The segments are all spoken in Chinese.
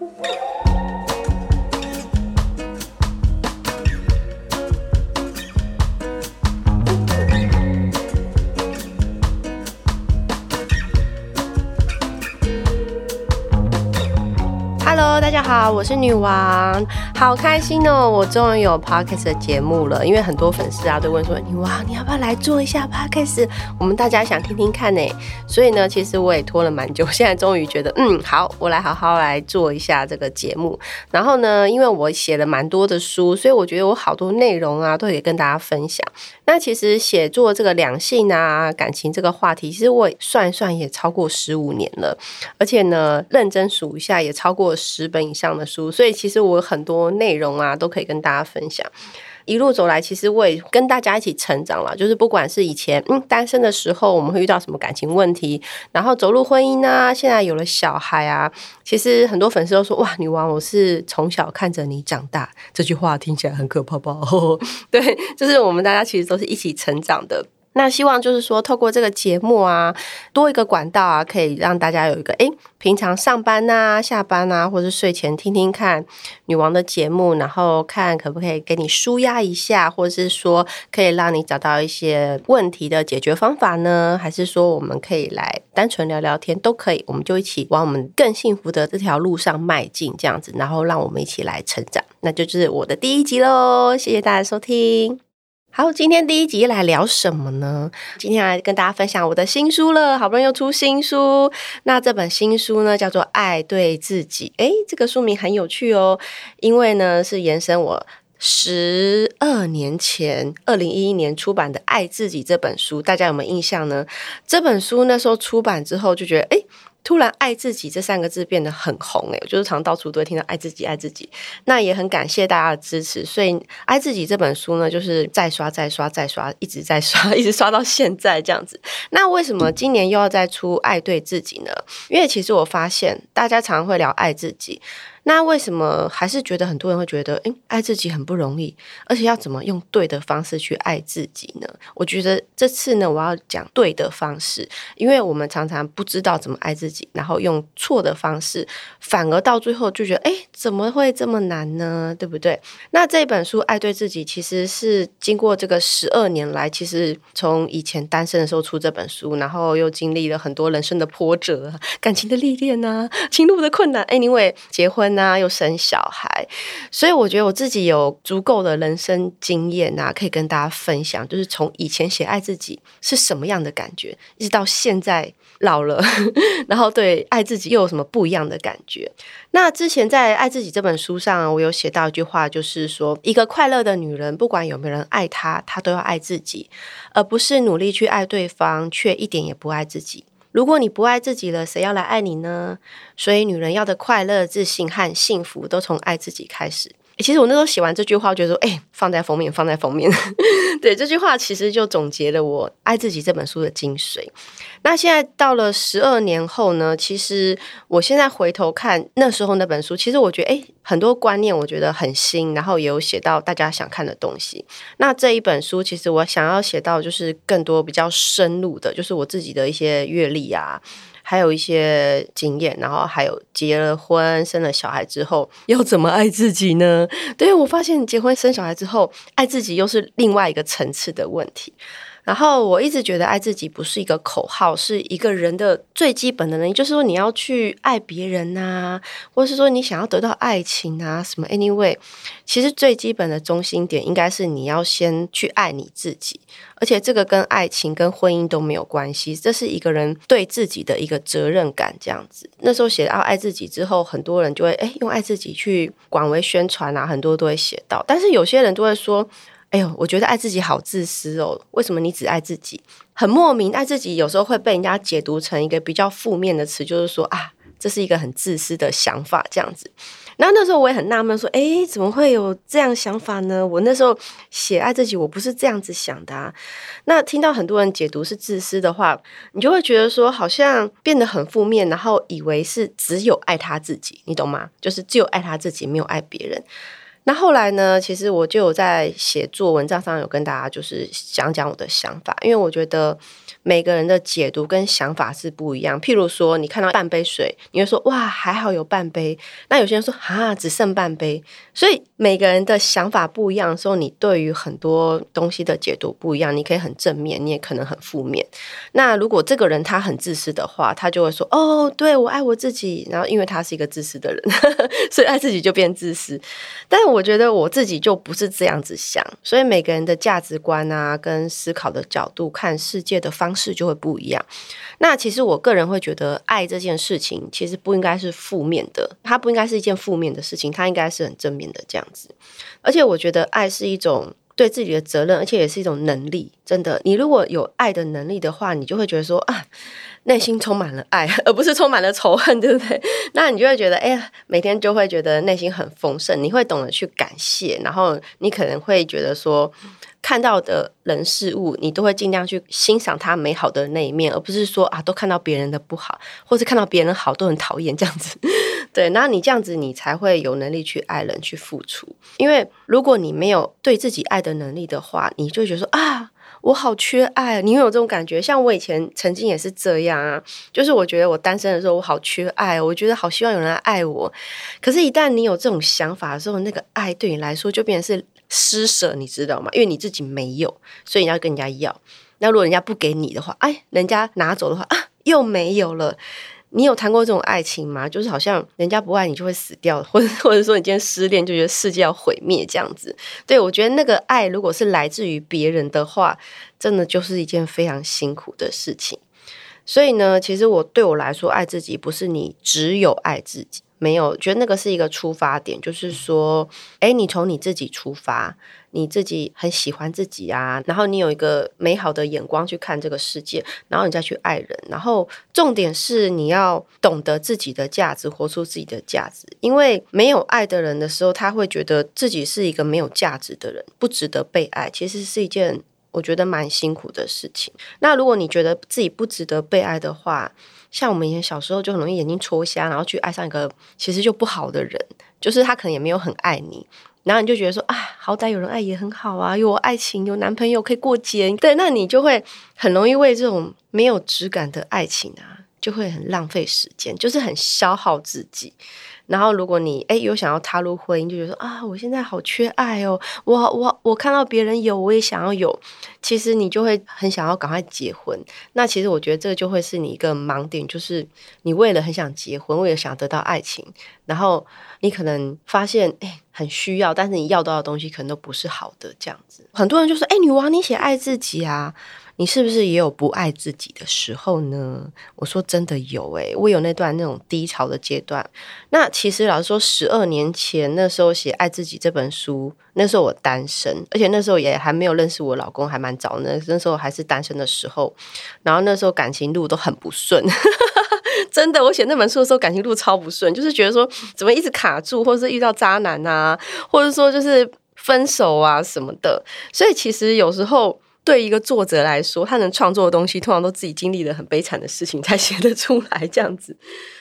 Woo! 好，我是女王，好开心哦！我终于有 podcast 的节目了，因为很多粉丝啊都问说，女王你要不要来做一下 podcast？我们大家想听听看呢，所以呢，其实我也拖了蛮久，现在终于觉得，嗯，好，我来好好来做一下这个节目。然后呢，因为我写了蛮多的书，所以我觉得我好多内容啊都可以跟大家分享。那其实写作这个两性啊、感情这个话题，其实我算一算也超过十五年了，而且呢，认真数一下也超过十本以的书，所以其实我有很多内容啊都可以跟大家分享。一路走来，其实我也跟大家一起成长了。就是不管是以前嗯单身的时候，我们会遇到什么感情问题，然后走入婚姻啊，现在有了小孩啊，其实很多粉丝都说哇，女王，我是从小看着你长大。这句话听起来很可怕吧？对，就是我们大家其实都是一起成长的。那希望就是说，透过这个节目啊，多一个管道啊，可以让大家有一个诶，平常上班呐、下班呐，或者睡前听听看女王的节目，然后看可不可以给你舒压一下，或者是说可以让你找到一些问题的解决方法呢？还是说我们可以来单纯聊聊天都可以，我们就一起往我们更幸福的这条路上迈进，这样子，然后让我们一起来成长。那就是我的第一集喽，谢谢大家收听。好，今天第一集来聊什么呢？今天来跟大家分享我的新书了，好不容易又出新书。那这本新书呢，叫做《爱对自己》。诶，这个书名很有趣哦，因为呢是延伸我十二年前二零一一年出版的《爱自己》这本书。大家有没有印象呢？这本书那时候出版之后，就觉得诶。突然，爱自己这三个字变得很红诶，就是常到处都会听到爱自己，爱自己。那也很感谢大家的支持，所以《爱自己》这本书呢，就是再刷、再刷、再刷，一直在刷，一直刷到现在这样子。那为什么今年又要再出《爱对自己》呢？因为其实我发现大家常会聊爱自己。那为什么还是觉得很多人会觉得，诶，爱自己很不容易，而且要怎么用对的方式去爱自己呢？我觉得这次呢，我要讲对的方式，因为我们常常不知道怎么爱自己，然后用错的方式，反而到最后就觉得，诶，怎么会这么难呢？对不对？那这本书《爱对自己》其实是经过这个十二年来，其实从以前单身的时候出这本书，然后又经历了很多人生的波折、感情的历练啊、情路的困难，哎，因为结婚。那又生小孩，所以我觉得我自己有足够的人生经验啊，可以跟大家分享。就是从以前写爱自己是什么样的感觉，一直到现在老了，然后对爱自己又有什么不一样的感觉？那之前在《爱自己》这本书上，我有写到一句话，就是说，一个快乐的女人，不管有没有人爱她，她都要爱自己，而不是努力去爱对方，却一点也不爱自己。如果你不爱自己了，谁要来爱你呢？所以，女人要的快乐、自信和幸福，都从爱自己开始。其实我那时候写完这句话，觉得说，哎，放在封面，放在封面。对，这句话其实就总结了我《爱自己》这本书的精髓。那现在到了十二年后呢？其实我现在回头看那时候那本书，其实我觉得，哎，很多观念我觉得很新，然后也有写到大家想看的东西。那这一本书，其实我想要写到就是更多比较深入的，就是我自己的一些阅历啊。还有一些经验，然后还有结了婚、生了小孩之后要怎么爱自己呢？对我发现结婚生小孩之后爱自己又是另外一个层次的问题。然后我一直觉得爱自己不是一个口号，是一个人的最基本的能力，就是说你要去爱别人呐，或是说你想要得到爱情啊什么。Anyway，其实最基本的中心点应该是你要先去爱你自己，而且这个跟爱情跟婚姻都没有关系，这是一个人对自己的一个责任感这样子。那时候写到爱自己之后，很多人就会哎用爱自己去广为宣传啊，很多都会写到，但是有些人都会说。哎呦，我觉得爱自己好自私哦！为什么你只爱自己？很莫名，爱自己有时候会被人家解读成一个比较负面的词，就是说啊，这是一个很自私的想法，这样子。那那时候我也很纳闷，说，哎，怎么会有这样想法呢？我那时候写爱自己，我不是这样子想的啊。那听到很多人解读是自私的话，你就会觉得说，好像变得很负面，然后以为是只有爱他自己，你懂吗？就是只有爱他自己，没有爱别人。那后来呢，其实我就有在写作文章上有跟大家就是讲讲我的想法，因为我觉得。每个人的解读跟想法是不一样。譬如说，你看到半杯水，你会说哇，还好有半杯。那有些人说啊，只剩半杯。所以每个人的想法不一样的时候，你对于很多东西的解读不一样。你可以很正面，你也可能很负面。那如果这个人他很自私的话，他就会说哦，对我爱我自己。然后因为他是一个自私的人，所以爱自己就变自私。但是我觉得我自己就不是这样子想。所以每个人的价值观啊，跟思考的角度、看世界的方。式就会不一样。那其实我个人会觉得，爱这件事情其实不应该是负面的，它不应该是一件负面的事情，它应该是很正面的这样子。而且我觉得，爱是一种对自己的责任，而且也是一种能力。真的，你如果有爱的能力的话，你就会觉得说啊，内心充满了爱，而不是充满了仇恨，对不对？那你就会觉得，哎呀，每天就会觉得内心很丰盛，你会懂得去感谢，然后你可能会觉得说。看到的人事物，你都会尽量去欣赏他美好的那一面，而不是说啊，都看到别人的不好，或是看到别人好都很讨厌这样子。对，那你这样子，你才会有能力去爱人、去付出。因为如果你没有对自己爱的能力的话，你就觉得说啊，我好缺爱。你有这种感觉？像我以前曾经也是这样啊，就是我觉得我单身的时候，我好缺爱，我觉得好希望有人来爱我。可是，一旦你有这种想法的时候，那个爱对你来说就变成是。施舍，你知道吗？因为你自己没有，所以你要跟人家要。那如果人家不给你的话，哎，人家拿走的话啊，又没有了。你有谈过这种爱情吗？就是好像人家不爱你就会死掉，或者或者说你今天失恋就觉得世界要毁灭这样子。对我觉得那个爱如果是来自于别人的话，真的就是一件非常辛苦的事情。所以呢，其实我对我来说，爱自己不是你只有爱自己。没有，觉得那个是一个出发点，就是说，哎，你从你自己出发，你自己很喜欢自己啊，然后你有一个美好的眼光去看这个世界，然后你再去爱人，然后重点是你要懂得自己的价值，活出自己的价值。因为没有爱的人的时候，他会觉得自己是一个没有价值的人，不值得被爱，其实是一件我觉得蛮辛苦的事情。那如果你觉得自己不值得被爱的话，像我们以前小时候就很容易眼睛戳瞎，然后去爱上一个其实就不好的人，就是他可能也没有很爱你，然后你就觉得说啊，好歹有人爱也很好啊，有爱情，有男朋友可以过节，对，那你就会很容易为这种没有质感的爱情啊，就会很浪费时间，就是很消耗自己。然后，如果你哎有想要踏入婚姻，就觉得啊，我现在好缺爱哦，我我我看到别人有，我也想要有。其实你就会很想要赶快结婚。那其实我觉得这个就会是你一个盲点，就是你为了很想结婚，为了想得到爱情，然后你可能发现哎很需要，但是你要到的东西可能都不是好的这样子。很多人就说，哎，女王你写爱自己啊。你是不是也有不爱自己的时候呢？我说真的有诶，我有那段那种低潮的阶段。那其实老实说，十二年前那时候写《爱自己》这本书，那时候我单身，而且那时候也还没有认识我老公，还蛮早呢。那时候还是单身的时候，然后那时候感情路都很不顺，真的。我写那本书的时候，感情路超不顺，就是觉得说怎么一直卡住，或者是遇到渣男啊，或者说就是分手啊什么的。所以其实有时候。对一个作者来说，他能创作的东西，通常都自己经历了很悲惨的事情才 写得出来。这样子，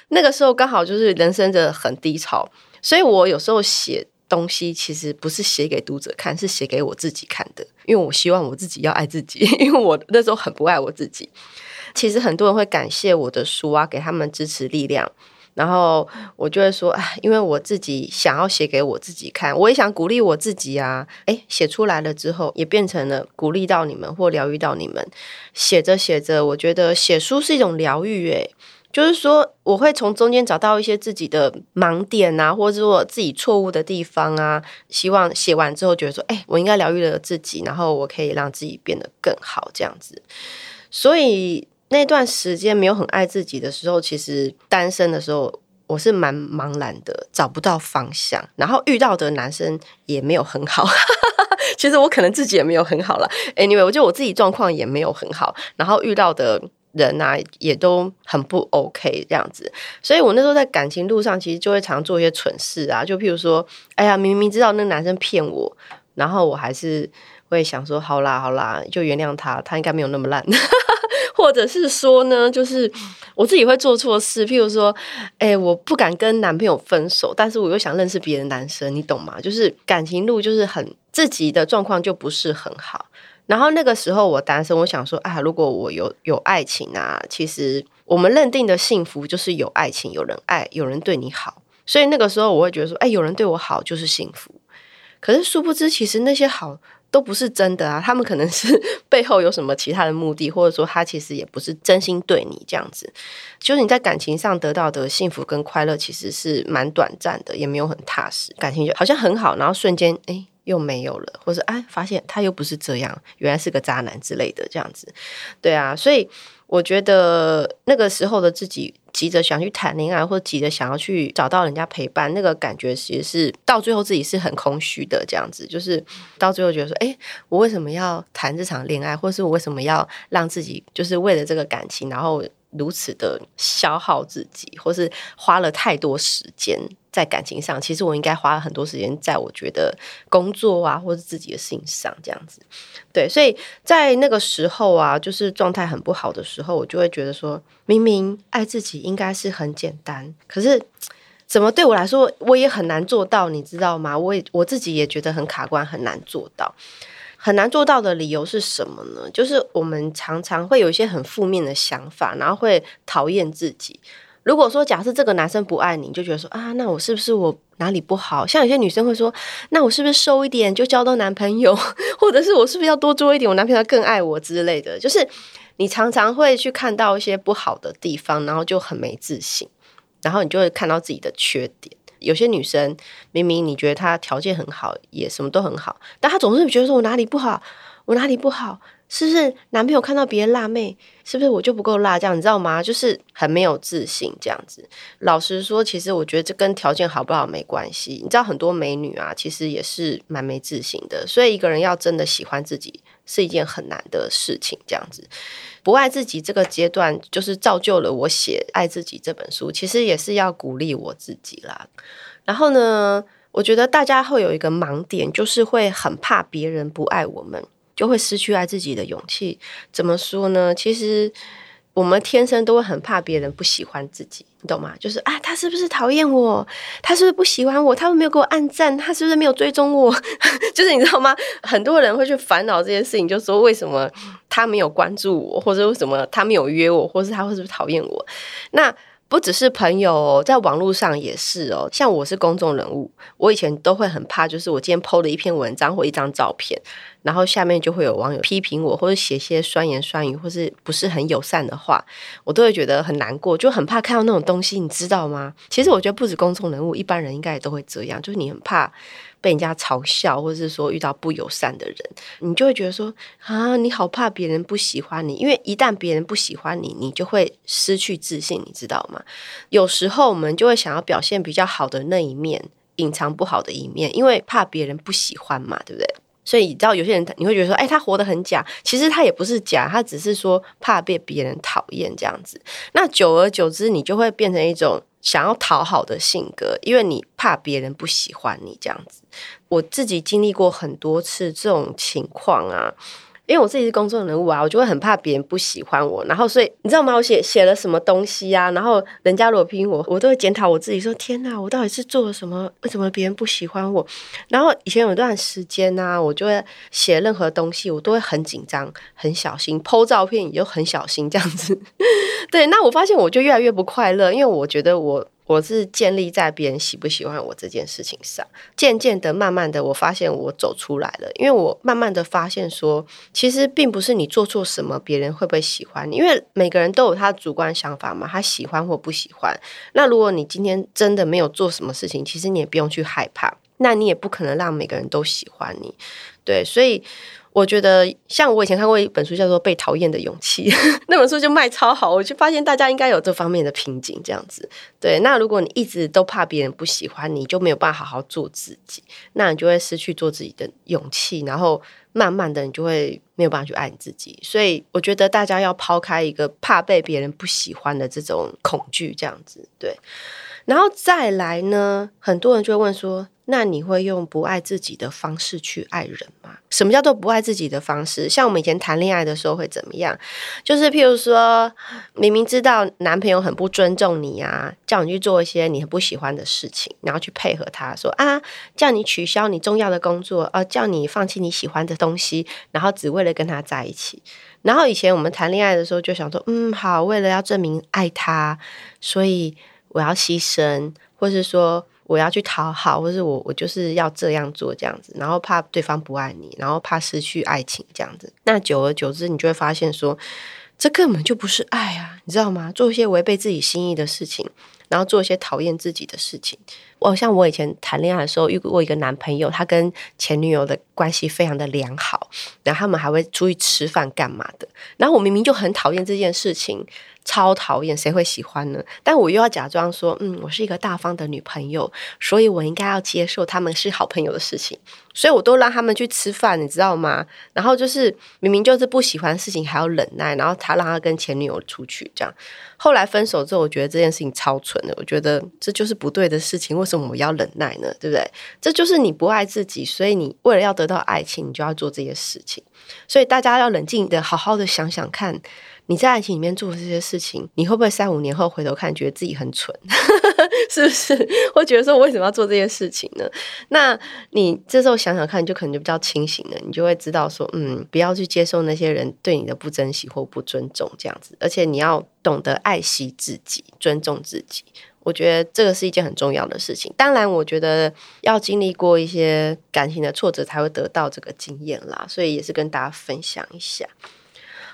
那个时候刚好就是人生的很低潮，所以我有时候写东西，其实不是写给读者看，是写给我自己看的。因为我希望我自己要爱自己，因为我那时候很不爱我自己。其实很多人会感谢我的书啊，给他们支持力量。然后我就会说，哎，因为我自己想要写给我自己看，我也想鼓励我自己啊。哎，写出来了之后，也变成了鼓励到你们或疗愈到你们。写着写着，我觉得写书是一种疗愈，哎，就是说我会从中间找到一些自己的盲点啊，或者说自己错误的地方啊。希望写完之后觉得说，哎，我应该疗愈了自己，然后我可以让自己变得更好，这样子。所以。那段时间没有很爱自己的时候，其实单身的时候我是蛮茫然的，找不到方向，然后遇到的男生也没有很好。其实我可能自己也没有很好了。Anyway，我觉得我自己状况也没有很好，然后遇到的人啊也都很不 OK 这样子。所以我那时候在感情路上，其实就会常做一些蠢事啊，就譬如说，哎呀，明明知道那个男生骗我，然后我还是会想说，好啦好啦，就原谅他，他应该没有那么烂。或者是说呢，就是我自己会做错事，譬如说，哎，我不敢跟男朋友分手，但是我又想认识别的男生，你懂吗？就是感情路就是很自己的状况就不是很好。然后那个时候我单身，我想说啊，如果我有有爱情啊，其实我们认定的幸福就是有爱情，有人爱，有人对你好。所以那个时候我会觉得说，哎，有人对我好就是幸福。可是殊不知，其实那些好都不是真的啊，他们可能是 背后有什么其他的目的，或者说他其实也不是真心对你这样子。就是你在感情上得到的幸福跟快乐，其实是蛮短暂的，也没有很踏实，感情就好像很好，然后瞬间哎。又没有了，或者哎，发现他又不是这样，原来是个渣男之类的这样子，对啊，所以我觉得那个时候的自己急着想去谈恋爱，或者急着想要去找到人家陪伴，那个感觉其实是到最后自己是很空虚的，这样子，就是到最后觉得说，哎，我为什么要谈这场恋爱，或是我为什么要让自己就是为了这个感情，然后。如此的消耗自己，或是花了太多时间在感情上，其实我应该花了很多时间在我觉得工作啊，或是自己的事情上，这样子。对，所以在那个时候啊，就是状态很不好的时候，我就会觉得说，明明爱自己应该是很简单，可是怎么对我来说，我也很难做到，你知道吗？我也我自己也觉得很卡关，很难做到。很难做到的理由是什么呢？就是我们常常会有一些很负面的想法，然后会讨厌自己。如果说假设这个男生不爱你，就觉得说啊，那我是不是我哪里不好？像有些女生会说，那我是不是瘦一点就交到男朋友，或者是我是不是要多做一点，我男朋友更爱我之类的？就是你常常会去看到一些不好的地方，然后就很没自信，然后你就会看到自己的缺点。有些女生明明你觉得她条件很好，也什么都很好，但她总是觉得说我哪里不好，我哪里不好，是不是男朋友看到别人辣妹，是不是我就不够辣？这样你知道吗？就是很没有自信这样子。老实说，其实我觉得这跟条件好不好没关系。你知道很多美女啊，其实也是蛮没自信的。所以一个人要真的喜欢自己，是一件很难的事情。这样子。不爱自己这个阶段，就是造就了我写《爱自己》这本书。其实也是要鼓励我自己啦。然后呢，我觉得大家会有一个盲点，就是会很怕别人不爱我们，就会失去爱自己的勇气。怎么说呢？其实。我们天生都会很怕别人不喜欢自己，你懂吗？就是啊，他是不是讨厌我？他是不是不喜欢我？他没有给我按赞？他是不是没有追踪我？就是你知道吗？很多人会去烦恼这件事情，就说为什么他没有关注我，或者为什么他没有约我，或是他会是不是讨厌我？那。不只是朋友，在网络上也是哦。像我是公众人物，我以前都会很怕，就是我今天 PO 了一篇文章或一张照片，然后下面就会有网友批评我，或者写些酸言酸语，或是不是很友善的话，我都会觉得很难过，就很怕看到那种东西，你知道吗？其实我觉得不止公众人物，一般人应该也都会这样，就是你很怕。被人家嘲笑，或者是说遇到不友善的人，你就会觉得说啊，你好怕别人不喜欢你，因为一旦别人不喜欢你，你就会失去自信，你知道吗？有时候我们就会想要表现比较好的那一面，隐藏不好的一面，因为怕别人不喜欢嘛，对不对？所以你知道有些人你会觉得说，哎，他活得很假，其实他也不是假，他只是说怕被别人讨厌这样子。那久而久之，你就会变成一种。想要讨好的性格，因为你怕别人不喜欢你这样子。我自己经历过很多次这种情况啊。因为我自己是公众人物啊，我就会很怕别人不喜欢我，然后所以你知道吗？我写写了什么东西啊？然后人家如果批评我，我都会检讨我自己，说天哪，我到底是做了什么？为什么别人不喜欢我？然后以前有段时间呢，我就会写任何东西，我都会很紧张、很小心，剖照片也就很小心这样子。对，那我发现我就越来越不快乐，因为我觉得我。我是建立在别人喜不喜欢我这件事情上，渐渐的、慢慢的，我发现我走出来了。因为我慢慢的发现说，其实并不是你做错什么，别人会不会喜欢你？因为每个人都有他主观想法嘛，他喜欢或不喜欢。那如果你今天真的没有做什么事情，其实你也不用去害怕，那你也不可能让每个人都喜欢你。对，所以。我觉得像我以前看过一本书，叫做《被讨厌的勇气》，那本书就卖超好。我就发现大家应该有这方面的瓶颈，这样子。对，那如果你一直都怕别人不喜欢你，就没有办法好好做自己，那你就会失去做自己的勇气，然后慢慢的你就会没有办法去爱你自己。所以我觉得大家要抛开一个怕被别人不喜欢的这种恐惧，这样子。对。然后再来呢，很多人就会问说。那你会用不爱自己的方式去爱人吗？什么叫做不爱自己的方式？像我们以前谈恋爱的时候会怎么样？就是譬如说，明明知道男朋友很不尊重你啊，叫你去做一些你很不喜欢的事情，然后去配合他，说啊，叫你取消你重要的工作，呃，叫你放弃你喜欢的东西，然后只为了跟他在一起。然后以前我们谈恋爱的时候就想说，嗯，好，为了要证明爱他，所以我要牺牲，或是说。我要去讨好，或是我我就是要这样做这样子，然后怕对方不爱你，然后怕失去爱情这样子。那久而久之，你就会发现说，这根本就不是爱啊，你知道吗？做一些违背自己心意的事情，然后做一些讨厌自己的事情。我像我以前谈恋爱的时候遇过一个男朋友，他跟前女友的关系非常的良好，然后他们还会出去吃饭干嘛的。然后我明明就很讨厌这件事情。超讨厌，谁会喜欢呢？但我又要假装说，嗯，我是一个大方的女朋友，所以我应该要接受他们是好朋友的事情，所以我都让他们去吃饭，你知道吗？然后就是明明就是不喜欢的事情还要忍耐，然后他让他跟前女友出去这样。后来分手之后，我觉得这件事情超蠢的，我觉得这就是不对的事情，为什么我要忍耐呢？对不对？这就是你不爱自己，所以你为了要得到爱情，你就要做这些事情。所以大家要冷静的，好好的想想看。你在爱情里面做的这些事情，你会不会三五年后回头看，觉得自己很蠢？是不是？会觉得说，我为什么要做这些事情呢？那你这时候想想看，就可能就比较清醒了，你就会知道说，嗯，不要去接受那些人对你的不珍惜或不尊重这样子，而且你要懂得爱惜自己，尊重自己。我觉得这个是一件很重要的事情。当然，我觉得要经历过一些感情的挫折，才会得到这个经验啦。所以也是跟大家分享一下。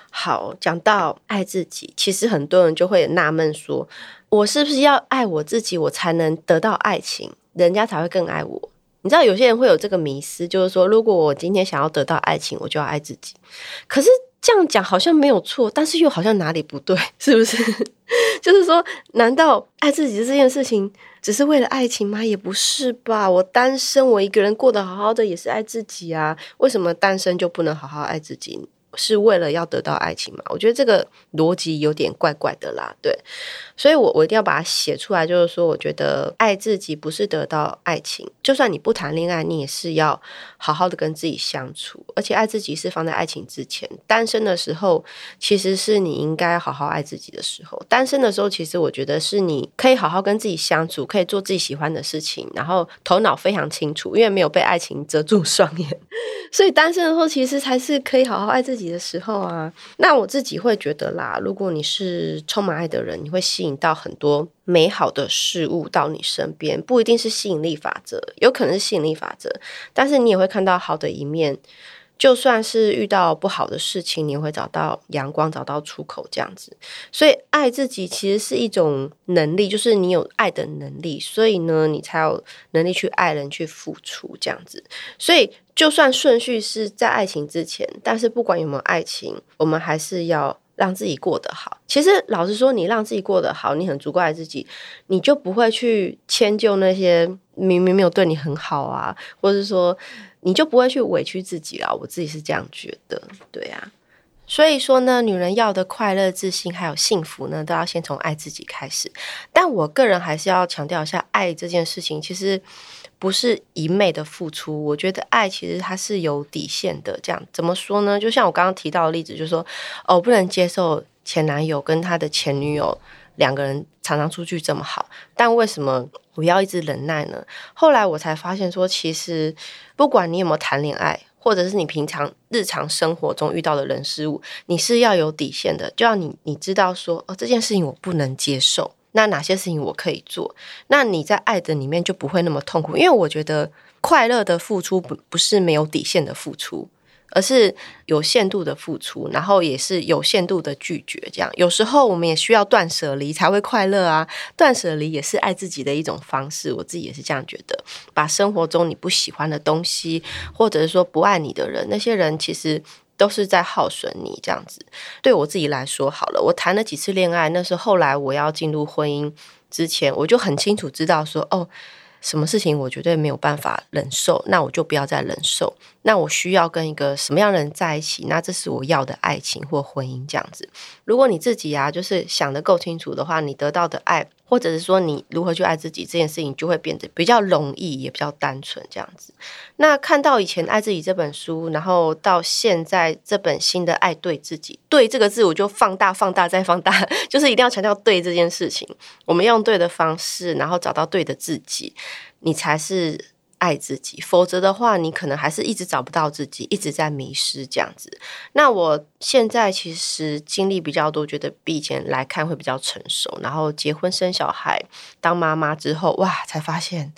好，讲到爱自己，其实很多人就会纳闷说，我是不是要爱我自己，我才能得到爱情，人家才会更爱我？你知道有些人会有这个迷思，就是说，如果我今天想要得到爱情，我就要爱自己。可是这样讲好像没有错，但是又好像哪里不对，是不是？就是说，难道爱自己这件事情只是为了爱情吗？也不是吧。我单身，我一个人过得好好的，也是爱自己啊。为什么单身就不能好好爱自己？是为了要得到爱情嘛？我觉得这个逻辑有点怪怪的啦，对，所以我我一定要把它写出来，就是说，我觉得爱自己不是得到爱情，就算你不谈恋爱，你也是要好好的跟自己相处，而且爱自己是放在爱情之前。单身的时候，其实是你应该好好爱自己的时候。单身的时候，其实我觉得是你可以好好跟自己相处，可以做自己喜欢的事情，然后头脑非常清楚，因为没有被爱情遮住双眼，所以单身的时候其实才是可以好好爱自己。的时候啊，那我自己会觉得啦，如果你是充满爱的人，你会吸引到很多美好的事物到你身边，不一定是吸引力法则，有可能是吸引力法则，但是你也会看到好的一面。就算是遇到不好的事情，你也会找到阳光，找到出口，这样子。所以，爱自己其实是一种能力，就是你有爱的能力，所以呢，你才有能力去爱人，去付出这样子。所以，就算顺序是在爱情之前，但是不管有没有爱情，我们还是要让自己过得好。其实，老实说，你让自己过得好，你很足够爱自己，你就不会去迁就那些明明没有对你很好啊，或者是说。你就不会去委屈自己了，我自己是这样觉得，对啊。所以说呢，女人要的快乐、自信还有幸福呢，都要先从爱自己开始。但我个人还是要强调一下，爱这件事情其实不是一昧的付出。我觉得爱其实它是有底线的。这样怎么说呢？就像我刚刚提到的例子，就是说，哦，不能接受前男友跟他的前女友两个人常常出去这么好，但为什么？我要一直忍耐呢。后来我才发现，说其实不管你有没有谈恋爱，或者是你平常日常生活中遇到的人事物，你是要有底线的。就要你你知道说，哦，这件事情我不能接受。那哪些事情我可以做？那你在爱的里面就不会那么痛苦。因为我觉得快乐的付出不不是没有底线的付出。而是有限度的付出，然后也是有限度的拒绝。这样有时候我们也需要断舍离才会快乐啊！断舍离也是爱自己的一种方式。我自己也是这样觉得。把生活中你不喜欢的东西，或者是说不爱你的人，那些人其实都是在耗损你。这样子，对我自己来说，好了，我谈了几次恋爱，那是后来我要进入婚姻之前，我就很清楚知道说，哦。什么事情我绝对没有办法忍受，那我就不要再忍受。那我需要跟一个什么样的人在一起？那这是我要的爱情或婚姻这样子。如果你自己啊，就是想的够清楚的话，你得到的爱。或者是说你如何去爱自己这件事情，就会变得比较容易，也比较单纯这样子。那看到以前《爱自己》这本书，然后到现在这本新的《爱对自己》，对这个字我就放大、放大再放大，就是一定要强调对这件事情。我们用对的方式，然后找到对的自己，你才是。爱自己，否则的话，你可能还是一直找不到自己，一直在迷失这样子。那我现在其实经历比较多，觉得比以前来看会比较成熟。然后结婚生小孩，当妈妈之后，哇，才发现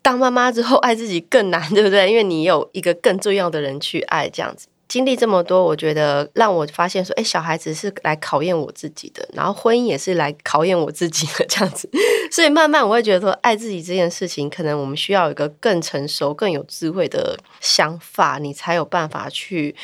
当妈妈之后爱自己更难，对不对？因为你有一个更重要的人去爱，这样子。经历这么多，我觉得让我发现说，哎，小孩子是来考验我自己的，然后婚姻也是来考验我自己的这样子。所以慢慢我会觉得说，爱自己这件事情，可能我们需要一个更成熟、更有智慧的想法，你才有办法去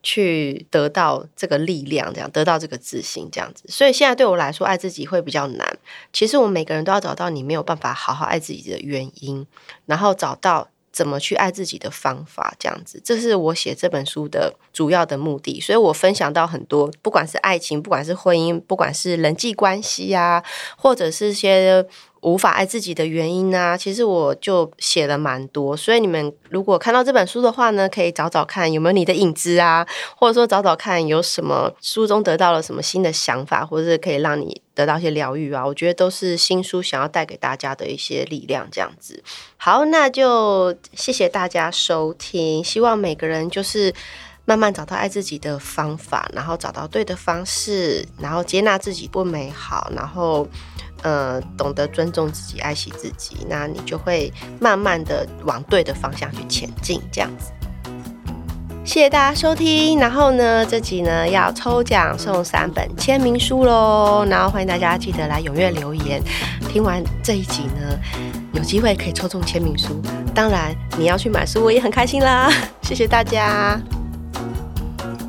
去得到这个力量，这样得到这个自信，这样子。所以现在对我来说，爱自己会比较难。其实我们每个人都要找到你没有办法好好爱自己的原因，然后找到。怎么去爱自己的方法，这样子，这是我写这本书的主要的目的。所以我分享到很多，不管是爱情，不管是婚姻，不管是人际关系呀，或者是些。无法爱自己的原因呢？其实我就写了蛮多，所以你们如果看到这本书的话呢，可以找找看有没有你的影子啊，或者说找找看有什么书中得到了什么新的想法，或者是可以让你得到一些疗愈啊。我觉得都是新书想要带给大家的一些力量，这样子。好，那就谢谢大家收听，希望每个人就是慢慢找到爱自己的方法，然后找到对的方式，然后接纳自己不美好，然后。呃，懂得尊重自己，爱惜自己，那你就会慢慢的往对的方向去前进，这样子。谢谢大家收听，然后呢，这集呢要抽奖送三本签名书喽，然后欢迎大家记得来踊跃留言。听完这一集呢，有机会可以抽中签名书，当然你要去买书，我也很开心啦。谢谢大家。